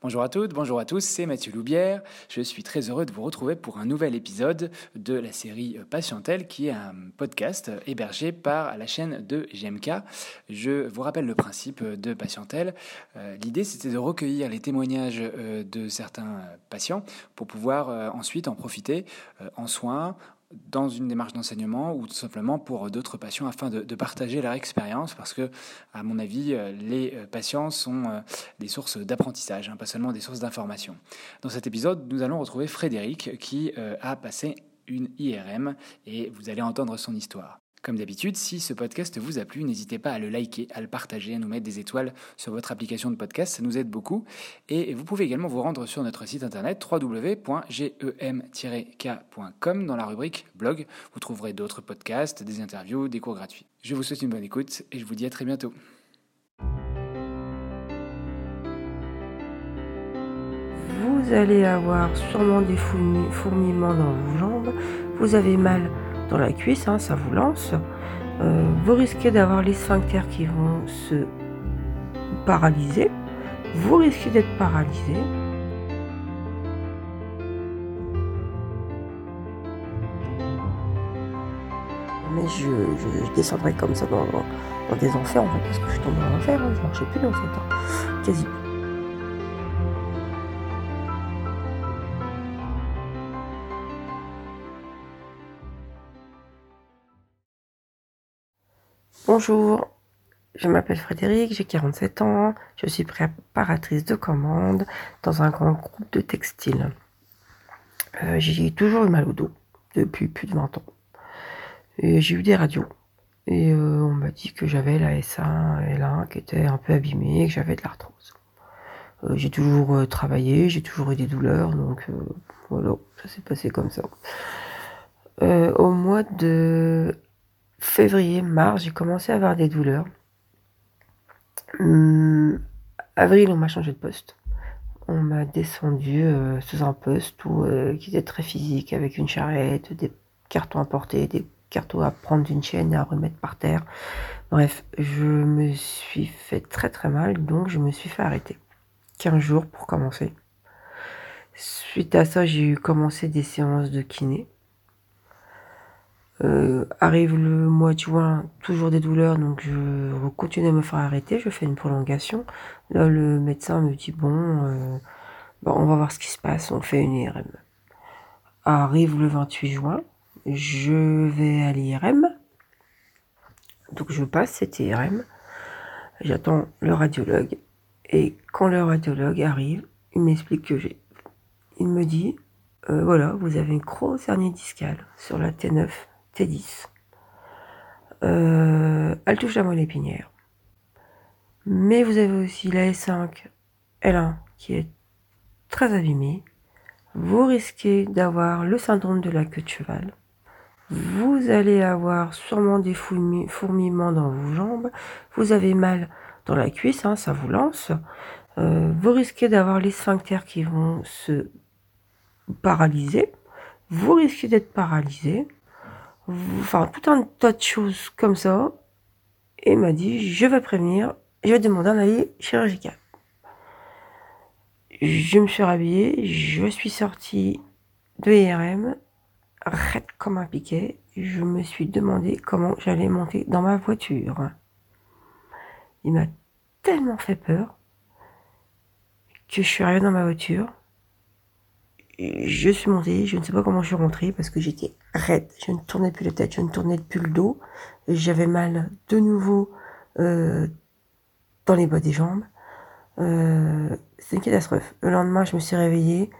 Bonjour à toutes, bonjour à tous, c'est Mathieu Loubière. Je suis très heureux de vous retrouver pour un nouvel épisode de la série Patientel, qui est un podcast hébergé par la chaîne de GMK. Je vous rappelle le principe de Patientel. Euh, l'idée, c'était de recueillir les témoignages euh, de certains patients pour pouvoir euh, ensuite en profiter en soins, dans une démarche d'enseignement ou tout simplement pour d'autres patients afin de, partager leur expérience parce que, à mon avis, euh, les euh, patients sont euh, des sources d'apprentissage, hein, pas seulement des sources d'information. Dans cet épisode, nous allons retrouver Frédéric qui a passé une IRM et vous allez entendre son histoire. Comme d'habitude, si ce podcast vous a plu, n'hésitez pas à le liker, à le partager, à nous mettre des étoiles sur votre application de podcast, ça nous aide beaucoup. Et vous pouvez également vous rendre sur notre site internet www.gem-k.com dans la rubrique blog. Vous trouverez d'autres podcasts, des interviews, des cours gratuits. Je vous souhaite une bonne écoute et je vous dis à très bientôt. Vous allez avoir sûrement des fourmillements dans vos jambes, vous avez mal dans la cuisse, hein, ça vous lance. Euh, vous risquez d'avoir les sphincters qui vont se paralyser. Vous risquez d'être paralysé. Mais je, descendrai comme ça dans, des enfers en fait, parce que je suis tombé en enfer, hein, je marchais plus en fait, hein. quasi Bonjour, je m'appelle Frédéric, j'ai 47 ans, je suis préparatrice de commandes dans un grand groupe de textiles. Euh, j'ai toujours eu mal au dos depuis plus de 20 ans. J'ai eu des radios. Et euh, on m'a dit que j'avais la S1 et la 1 qui était un peu abîmée que j'avais de l'arthrose. Euh, j'ai toujours travaillé, j'ai toujours eu des douleurs, donc voilà, ça s'est passé comme ça. au mois de février, mars, j'ai commencé à avoir des douleurs. Hum, avril, on m'a changé de poste. On m'a descendu euh, sous un poste où, euh, qui était très physique, avec une charrette, des cartons à porter, des cartons à prendre d'une chaîne et à remettre par terre. Bref, je me suis fait très très mal, donc je me suis fait arrêter. 15 jours pour commencer. Suite à ça, j'ai eu commencé des séances de kiné. Euh, arrive le mois de juin, toujours des douleurs, donc je continue à me faire arrêter, je fais une prolongation. Là, le médecin me dit, bon, euh, bon on va voir ce qui se passe, on fait une IRM. Arrive le 28 juin, je vais à l'IRM, donc je passe cette IRM, j'attends le radiologue, et quand le radiologue arrive, il m'explique que j'ai... Il me dit, euh, voilà, vous avez une grosse hernie discale sur la T9 T10. Euh, elle touche la moelle épinière. Mais vous avez aussi la S5, L1 qui est très abîmée. Vous risquez d'avoir le syndrome de la queue de cheval. Vous allez avoir sûrement des fourmillements dans vos jambes. Vous avez mal dans la cuisse, hein, ça vous lance. Euh, vous risquez d'avoir les sphincters qui vont se paralyser. Vous risquez d'être paralysé enfin tout un tas de choses comme ça. Et m'a dit, je vais prévenir, je vais demander un avis chirurgical. Je me suis rhabillée, je suis sortie de IRM, raide comme un piquet. Je me suis demandé comment j'allais monter dans ma voiture. Il m'a tellement fait peur que je suis arrivée dans ma voiture je suis montée, je ne sais pas comment je suis rentrée parce que j'étais raide, je ne tournais plus la tête, je ne tournais plus le dos, j'avais mal de nouveau euh, dans les bas des jambes. Euh, c'est une catastrophe. Le lendemain, je me suis réveillée,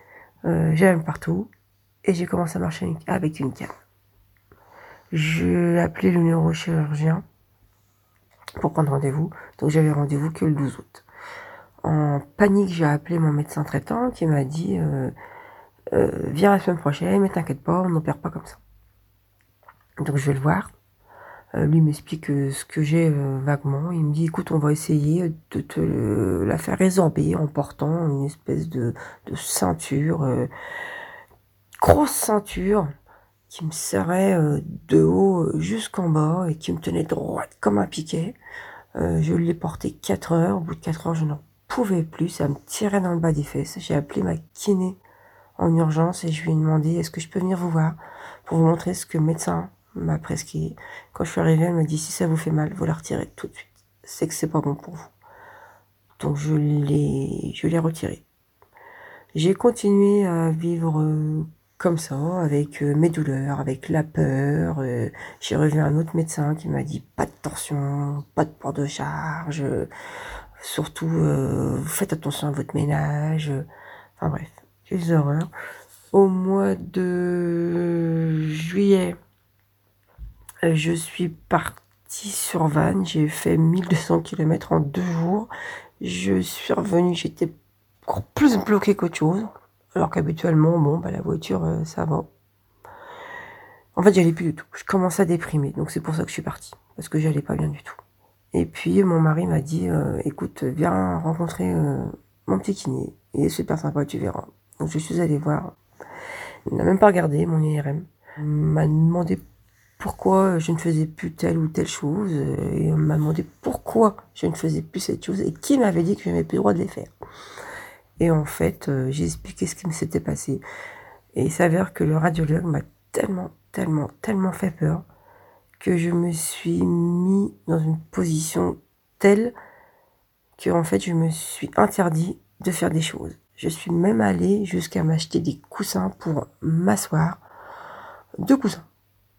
euh, j'avais mal partout et j'ai commencé à marcher avec une canne. J'ai appelé le neurochirurgien pour prendre rendez-vous, donc j'avais rendez-vous que le 12 août. En panique, j'ai appelé mon médecin traitant qui m'a dit euh, viens la semaine prochaine, mais t'inquiète pas, on n'opère pas comme ça. Donc je vais le voir. Euh, lui m'explique euh, ce que j'ai vaguement. Il me dit écoute, on va essayer de te la faire résorber en portant une espèce de, ceinture, grosse ceinture, qui me serrait de haut jusqu'en bas et qui me tenait droite comme un piquet. je l'ai porté 4 heures. Au bout de 4 heures, je n'en pouvais plus, ça me tirait dans le bas des fesses. J'ai appelé ma kiné en urgence et je lui ai demandé est-ce que je peux venir vous voir pour vous montrer ce que le médecin m'a prescrit? Quand je suis arrivée, elle m'a dit si ça vous fait mal, vous la retirez tout de suite. C'est que c'est pas bon pour vous. Donc je l'ai, je l'ai retiré. J'ai continué à vivre euh, comme ça, avec euh, mes douleurs, avec la peur. Euh, j'ai revu un autre médecin qui m'a dit pas de tension, pas de port de charge, surtout faites attention à votre ménage. Enfin bref, des horreurs. Au mois de juillet, je suis partie sur Vannes, j'ai fait 1200 km en deux jours. Je suis revenue, j'étais plus bloquée qu'autre chose. Alors qu'habituellement, bon, bah, la voiture, euh, ça va. En fait, j'allais plus du tout. Je commençais à déprimer, donc c'est pour ça que je suis partie. Parce que j'allais pas bien du tout. Et puis, mon mari m'a dit, euh, écoute, viens rencontrer euh, mon petit kiné. Il est super sympa, tu verras. Donc, je suis allée voir. Il n'a même pas regardé mon IRM. Il m'a demandé pourquoi je ne faisais plus telle ou telle chose. Et on m'a demandé pourquoi je ne faisais plus cette chose et qui m'avait dit que je n'avais plus le droit de les faire. Et en fait, euh, j'ai expliqué ce qui me s'était passé. Et il s'avère que le radiologue m'a tellement, tellement, tellement fait peur que je me suis mis dans une position telle que en fait je me suis interdit de faire des choses. Je suis même allée jusqu'à m'acheter des coussins pour m'asseoir. Deux coussins.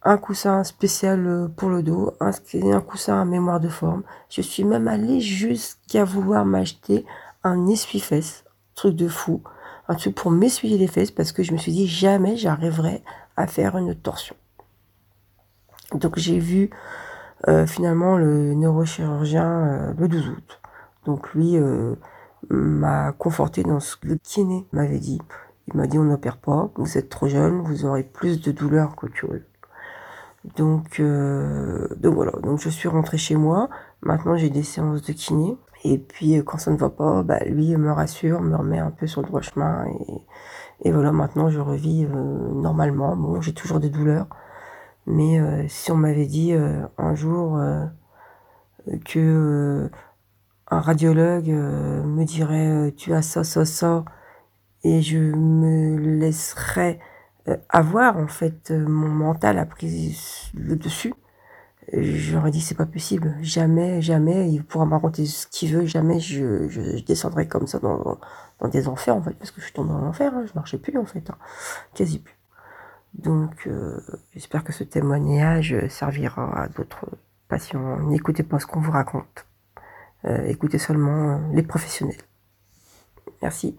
Un coussin spécial euh, pour le dos, un, coussin à mémoire de forme. Je suis même allée jusqu'à vouloir m'acheter un essuie-fesses truc de fou, un truc pour m'essuyer les fesses parce que je me suis dit jamais j'arriverai à faire une torsion. Donc j'ai vu euh, finalement le neurochirurgien euh, le 12 août. Donc lui m'a conforté dans ce que le kiné m'avait dit. Il m'a dit on n'opère pas, vous êtes trop jeune, vous aurez plus de douleur qu'autre chose. Donc, donc voilà, donc je suis rentrée chez moi. Maintenant j'ai des séances de kiné. Et puis euh, quand ça ne va pas, bah, lui me rassure, me remet un peu sur le droit chemin. Et, et voilà, maintenant je revis euh, normalement. Bon, j'ai toujours des douleurs. Mais euh, si on m'avait dit un jour que un radiologue me dirait tu as ça, ça, ça, et je me laisserais avoir en fait mon mental a pris le dessus. J'aurais dit c'est pas possible, jamais, jamais, il pourra m'inventer ce qu'il veut, jamais je, je, descendrai comme ça dans, dans, des enfers en fait, parce que je suis tombée dans l'enfer, hein, je marchais plus en fait, hein, quasi plus. Donc euh, j'espère que ce témoignage servira à d'autres patients. N'écoutez pas ce qu'on vous raconte, euh, écoutez seulement euh, les professionnels. Merci.